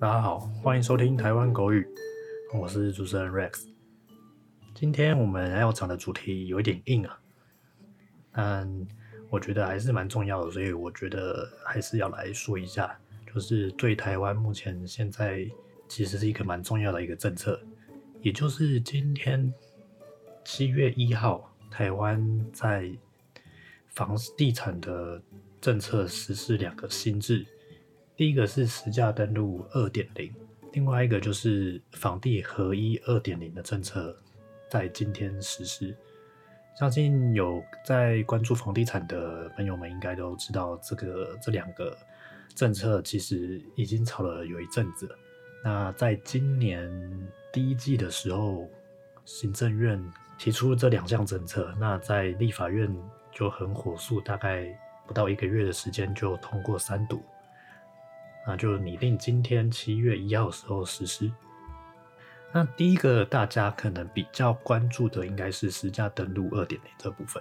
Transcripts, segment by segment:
大家好，欢迎收听台湾狗语，我是主持人 Rex。今天我们要讲的主题有一点硬啊，但我觉得还是蛮重要的，所以我觉得还是要来说一下，就是对台湾目前现在其实是一个蛮重要的一个政策，也就是今天七月一号，台湾在房地产的政策实施两个新制。第一个是实价登录二点零，另外一个就是房地合一二点零的政策在今天实施。相信有在关注房地产的朋友们应该都知道，这个这两个政策其实已经炒了有一阵子。那在今年第一季的时候，行政院提出这两项政策，那在立法院就很火速，大概不到一个月的时间就通过三读。那就拟定今天七月一号时候实施。那第一个大家可能比较关注的应该是实价登录二点零这部分。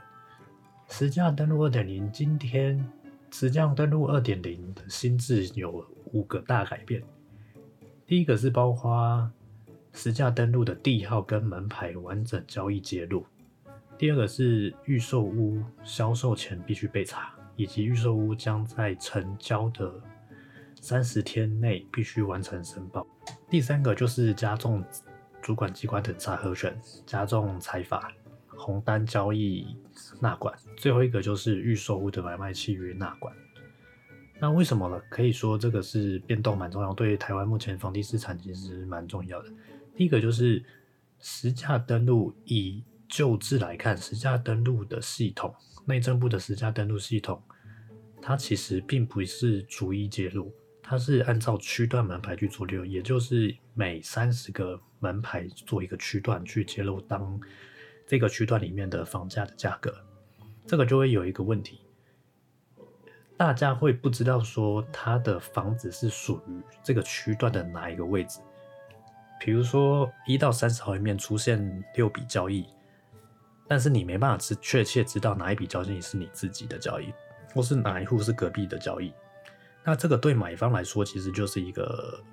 实价登录二点零，今天实价登录二点零的新制有五个大改变。第一个是包括实价登录的地号跟门牌完整交易揭露。第二个是预售屋销售前必须备查，以及预售屋将在成交的三十天内必须完成申报。第三个就是加重主管机关的查核权，加重财法红单交易纳管。最后一个就是预售屋的买卖契约纳管。那为什么呢？可以说这个是变动蛮重要，对台湾目前房地市场其实蛮重要的。第一个就是实价登录，以旧制来看，实价登录的系统，内政部的实价登录系统，它其实并不是逐一揭露。它是按照区段门牌去做揭露，也就是每三十个门牌做一个区段去揭露当这个区段里面的房价的价格，这个就会有一个问题，大家会不知道说他的房子是属于这个区段的哪一个位置，比如说一到三十号里面出现六笔交易，但是你没办法知确切知道哪一笔交易是你自己的交易，或是哪一户是隔壁的交易。那这个对买方来说，其实就是一个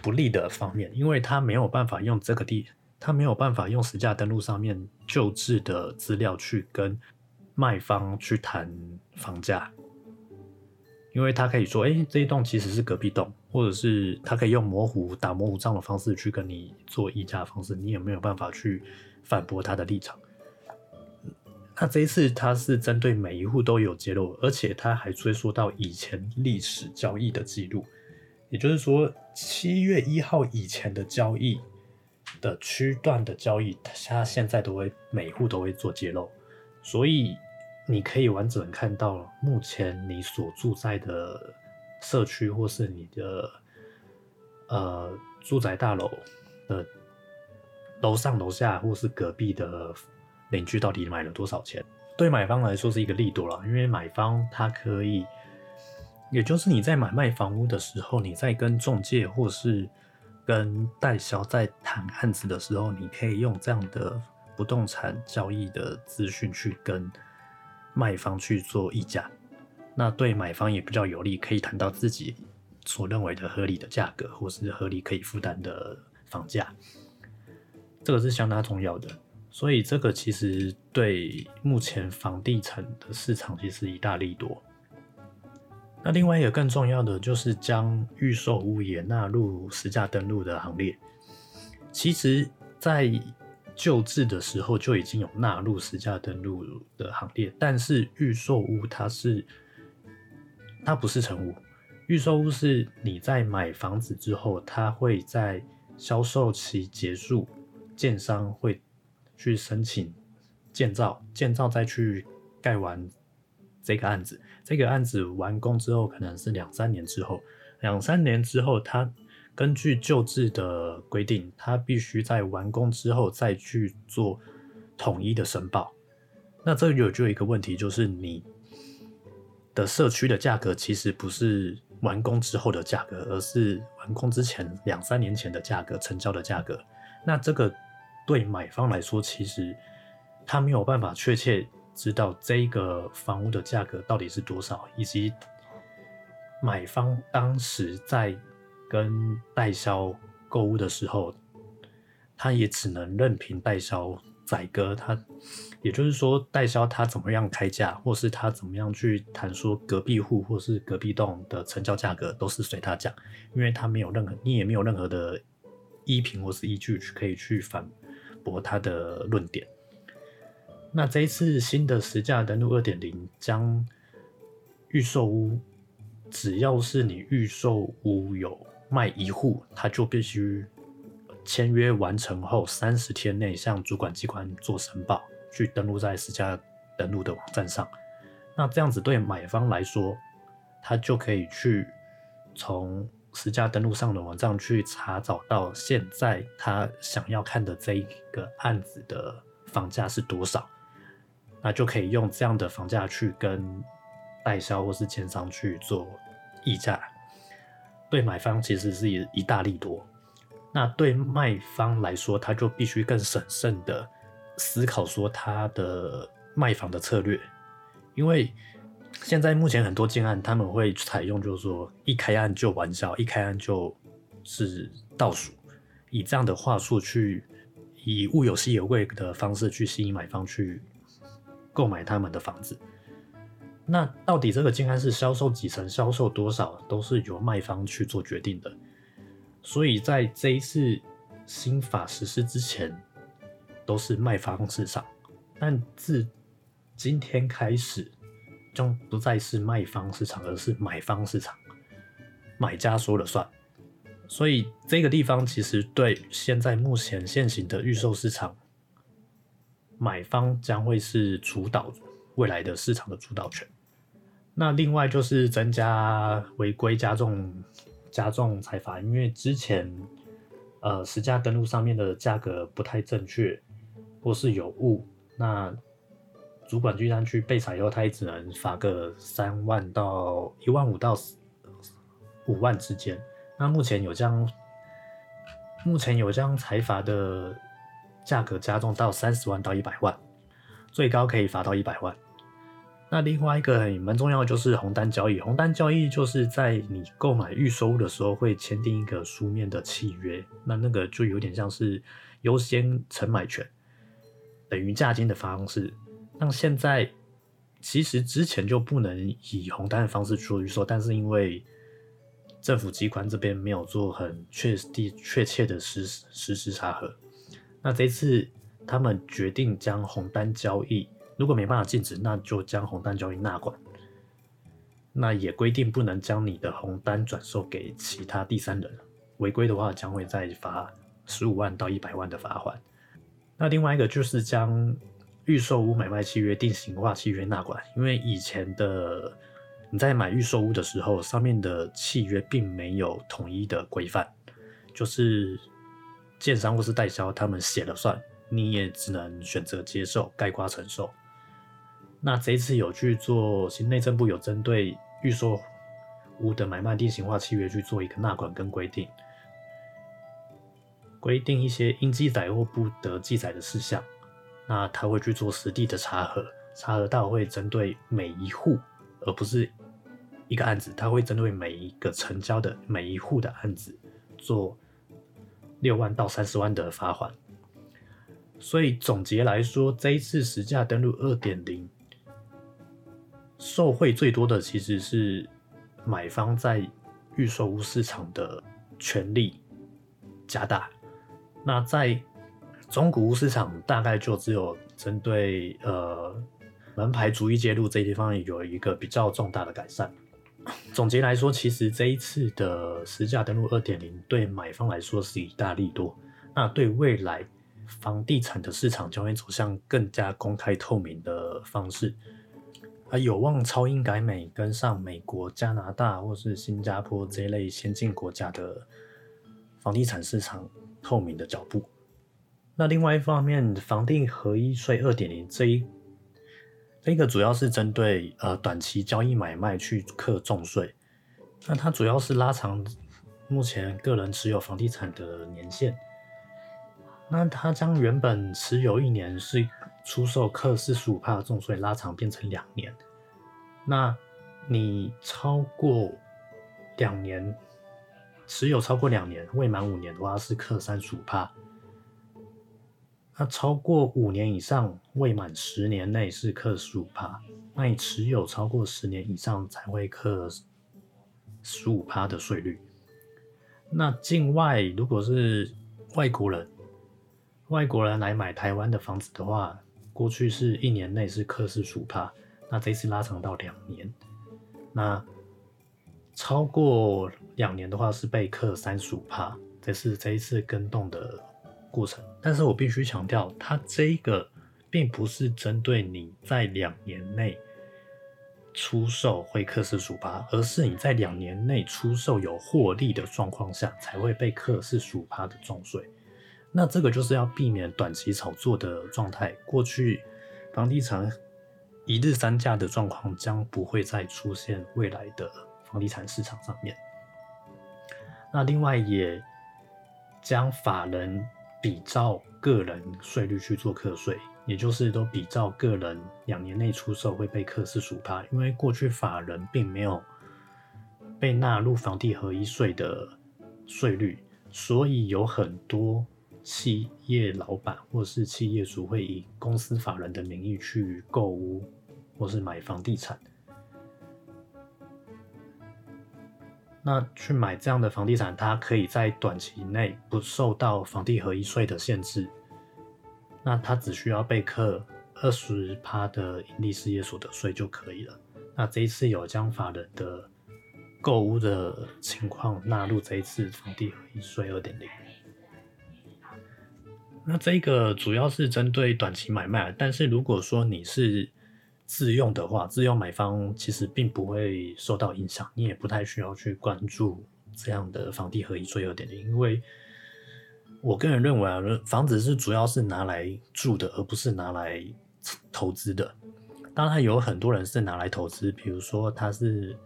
不利的方面，因为他没有办法用这个地，他没有办法用实价登录上面旧制的资料去跟卖方去谈房价，因为他可以说，哎，这一栋其实是隔壁栋，或者是他可以用模糊打模糊账的方式去跟你做议价方式，你也没有办法去反驳他的立场。那这一次他是针对每一户都有揭露，而且他还追溯到以前历史交易的记录，也就是说七月一号以前的交易的区段的交易，他现在都会每户都会做揭露，所以你可以完整看到目前你所住在的社区或是你的呃住宅大楼的楼上楼下或是隔壁的。邻居到底买了多少钱？对买方来说是一个利多了，因为买方他可以，也就是你在买卖房屋的时候，你在跟中介或是跟代销在谈案子的时候，你可以用这样的不动产交易的资讯去跟卖方去做议价，那对买方也比较有利，可以谈到自己所认为的合理的价格，或是合理可以负担的房价，这个是相当重要的。所以这个其实对目前房地产的市场其实一大利多。那另外一个更重要的就是将预售屋也纳入实价登录的行列。其实，在旧制的时候就已经有纳入实价登录的行列，但是预售屋它是它不是成屋，预售屋是你在买房子之后，它会在销售期结束，建商会。去申请建造，建造再去盖完这个案子，这个案子完工之后可能是两三年之后，两三年之后，他根据旧制的规定，他必须在完工之后再去做统一的申报。那这有就有一个问题，就是你的社区的价格其实不是完工之后的价格，而是完工之前两三年前的价格，成交的价格。那这个。对买方来说，其实他没有办法确切知道这个房屋的价格到底是多少，以及买方当时在跟代销购物的时候，他也只能任凭代销宰割。他也就是说，代销他怎么样开价，或是他怎么样去谈说隔壁户或是隔壁栋的成交价格，都是随他讲，因为他没有任何，你也没有任何的依凭或是依据去可以去反驳他的论点。那这一次新的实价登录二点零，将预售屋，只要是你预售屋有卖一户，他就必须签约完成后三十天内向主管机关做申报，去登录在实价登录的网站上。那这样子对买方来说，他就可以去从实价登录上的网站去查找到现在他想要看的这一个案子的房价是多少。那就可以用这样的房价去跟代销或是奸商去做议价，对买方其实是一一大利多。那对卖方来说，他就必须更审慎的思考说他的卖房的策略，因为现在目前很多建案他们会采用就是说一开案就玩笑，一开案就是倒数，以这样的话术去以物有稀有贵的方式去吸引买方去。购买他们的房子，那到底这个建安是销售几成、销售多少，都是由卖方去做决定的。所以在这一次新法实施之前，都是卖方市场，但自今天开始，就不再是卖方市场，而是买方市场，买家说了算。所以这个地方其实对现在目前现行的预售市场。买方将会是主导未来的市场的主导权。那另外就是增加违规加重加重财罚，因为之前呃实价登录上面的价格不太正确，或是有误，那主管居然去被裁以后，他也只能罚个三万到一万五到五万之间。那目前有将目前有将财罚的。价格加重到三十万到一百万，最高可以罚到一百万。那另外一个很蛮重要的就是红单交易。红单交易就是在你购买预售屋的时候会签订一个书面的契约，那那个就有点像是优先承买权等于价金的方式。那现在其实之前就不能以红单的方式做预售，但是因为政府机关这边没有做很确地确切的实实时查核。那这次他们决定将红单交易，如果没办法禁止，那就将红单交易纳管。那也规定不能将你的红单转售给其他第三人，违规的话将会再罚十五万到一百万的罚款。那另外一个就是将预售屋买卖契约定型化契约纳管，因为以前的你在买预售屋的时候，上面的契约并没有统一的规范，就是。建商或是代销，他们写了算，你也只能选择接受、盖瓜承受。那这一次有去做，新内政部有针对预售屋的买卖定型化契约去做一个纳管跟规定，规定一些应记载或不得记载的事项。那他会去做实地的查核，查核到会针对每一户，而不是一个案子，他会针对每一个成交的每一户的案子做。六万到三十万的罚款，所以总结来说，这一次实价登录二点零，受贿最多的其实是买方在预售屋市场的权利加大。那在中古屋市场，大概就只有针对呃门牌逐一揭露这地方有一个比较重大的改善。总结来说，其实这一次的实价登录二点零对买方来说是一大利多。那对未来房地产的市场将会走向更加公开透明的方式，而有望超英改美，跟上美国、加拿大或是新加坡这一类先进国家的房地产市场透明的脚步。那另外一方面，房地合一税二点零这一。这个主要是针对呃短期交易买卖去课重税，那它主要是拉长目前个人持有房地产的年限，那它将原本持有一年是出售课四十五帕的重税拉长变成两年，那你超过两年持有超过两年未满五年的话是课三十五帕，那超过五年以上未满十年内是课十五帕，那你持有超过十年以上才会课十五帕的税率。那境外如果是外国人，外国人来买台湾的房子的话，过去是一年内是课四十五帕，那这次拉长到两年，那超过两年的话是被课三十五帕，这是这一次跟动的过程。但是我必须强调，它这个并不是针对你在两年内出售会课四十五帕，而是你在两年内出售有获利的状况下才会被课四十五帕的重税。那这个就是要避免短期炒作的状态。过去房地产一日三价的状况将不会再出现未来的房地产市场上面。那另外也将法人比照个人税率去做课税，也就是都比照个人两年内出售会被课四十五趴，因为过去法人并没有被纳入房地合一税的税率，所以有很多。企业老板或是企业主会以公司法人的名义去购屋或是买房地产，那去买这样的房地产，它可以在短期内不受到房地合一税的限制，那它只需要被课二十趴的盈利事业所得税就可以了。那这一次有将法人的购屋的情况纳入这一次房地合一税二点零。那这个主要是针对短期买卖，但是如果说你是自用的话，自用买方其实并不会受到影响，你也不太需要去关注这样的房地合一最优点零，因为我个人认为啊，房子是主要是拿来住的，而不是拿来投资的。当然有很多人是拿来投资，比如说他是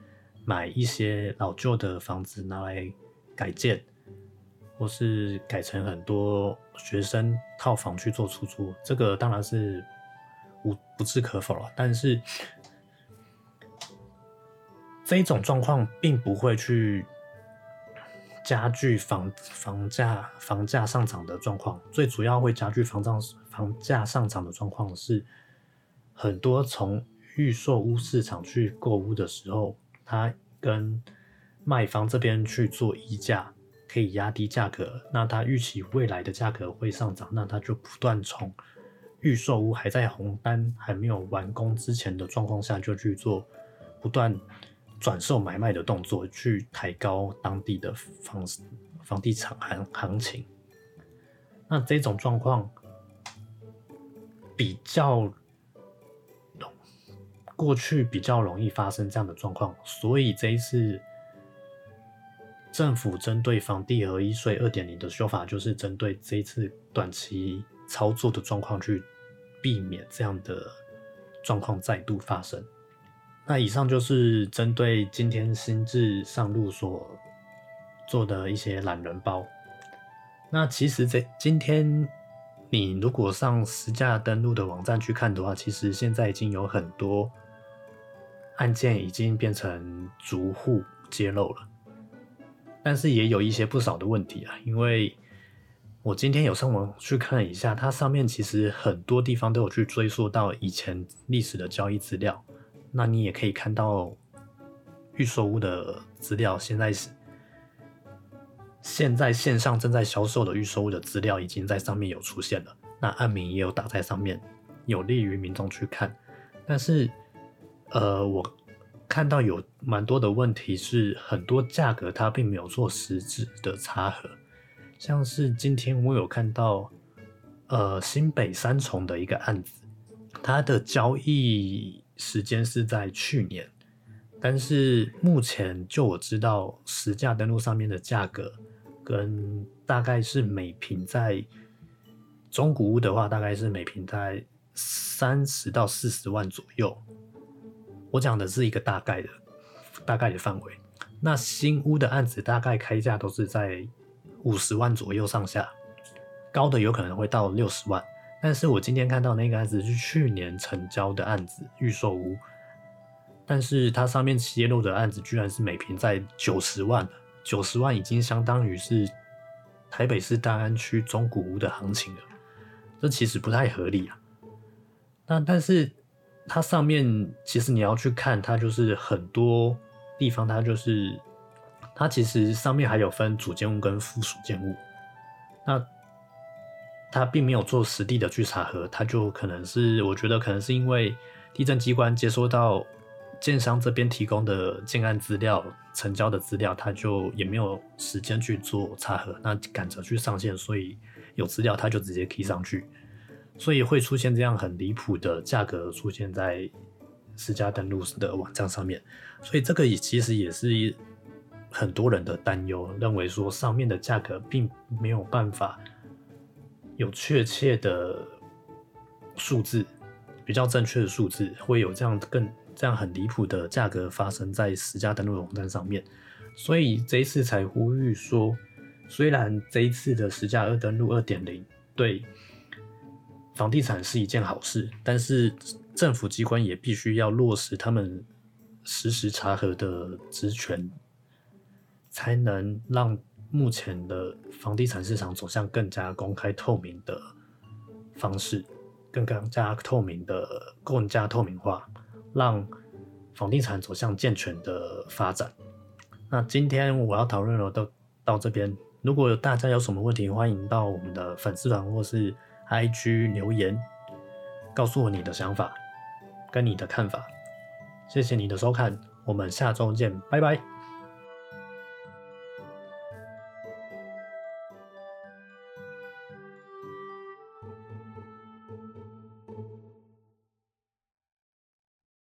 买一些老旧的房子拿来改建。或是改成很多学生套房去做出租，这个当然是无不置可否了。但是这一种状况并不会去加剧房房价房价上涨的状况，最主要会加剧房涨房价上涨的状况是很多从预售屋市场去购屋的时候，他跟卖方这边去做议价。可以压低价格，那他预期未来的价格会上涨，那他就不断从预售屋还在红单还没有完工之前的状况下，就去做不断转售买卖的动作，去抬高当地的房房地产行行情。那这种状况比较过去比较容易发生这样的状况，所以这一次。政府针对房地合一税二点零的修法，就是针对这一次短期操作的状况，去避免这样的状况再度发生。那以上就是针对今天新制上路所做的一些懒人包。那其实，在今天你如果上实价登录的网站去看的话，其实现在已经有很多案件已经变成逐户揭露了。但是也有一些不少的问题啊，因为我今天有上网去看了一下，它上面其实很多地方都有去追溯到以前历史的交易资料。那你也可以看到预售屋的资料，现在是现在线上正在销售的预售屋的资料已经在上面有出现了，那案名也有打在上面，有利于民众去看。但是，呃，我。看到有蛮多的问题是，很多价格它并没有做实质的差额，像是今天我有看到，呃，新北三重的一个案子，它的交易时间是在去年，但是目前就我知道实价登录上面的价格，跟大概是每平在中古屋的话，大概是每平在三十到四十万左右。我讲的是一个大概的、大概的范围。那新屋的案子大概开价都是在五十万左右上下，高的有可能会到六十万。但是我今天看到那个案子是去年成交的案子预售屋，但是它上面揭露的案子居然是每平在九十万，九十万已经相当于是台北市大安区中古屋的行情了，这其实不太合理啊。那但是它上面其实你要去看，它就是很多地方它就是它其实上面还有分主建物跟附属建物，那。他并没有做实地的去查核，他就可能是，我觉得可能是因为地震机关接收到建商这边提供的建案资料、成交的资料，他就也没有时间去做查核，那赶着去上线，所以有资料他就直接提上去，所以会出现这样很离谱的价格出现在私家登录的网站上面，所以这个也其实也是很多人的担忧，认为说上面的价格并没有办法。有确切的数字，比较正确的数字，会有这样更这样很离谱的价格发生在十家登录网站上面，所以这一次才呼吁说，虽然这一次的十价二登录二点零对房地产是一件好事，但是政府机关也必须要落实他们实时查核的职权，才能让。目前的房地产市场走向更加公开透明的方式，更加透明的更加透明化，让房地产走向健全的发展。那今天我要讨论的都到这边，如果大家有什么问题，欢迎到我们的粉丝团或是 IG 留言，告诉我你的想法跟你的看法。谢谢你的收看，我们下周见，拜拜。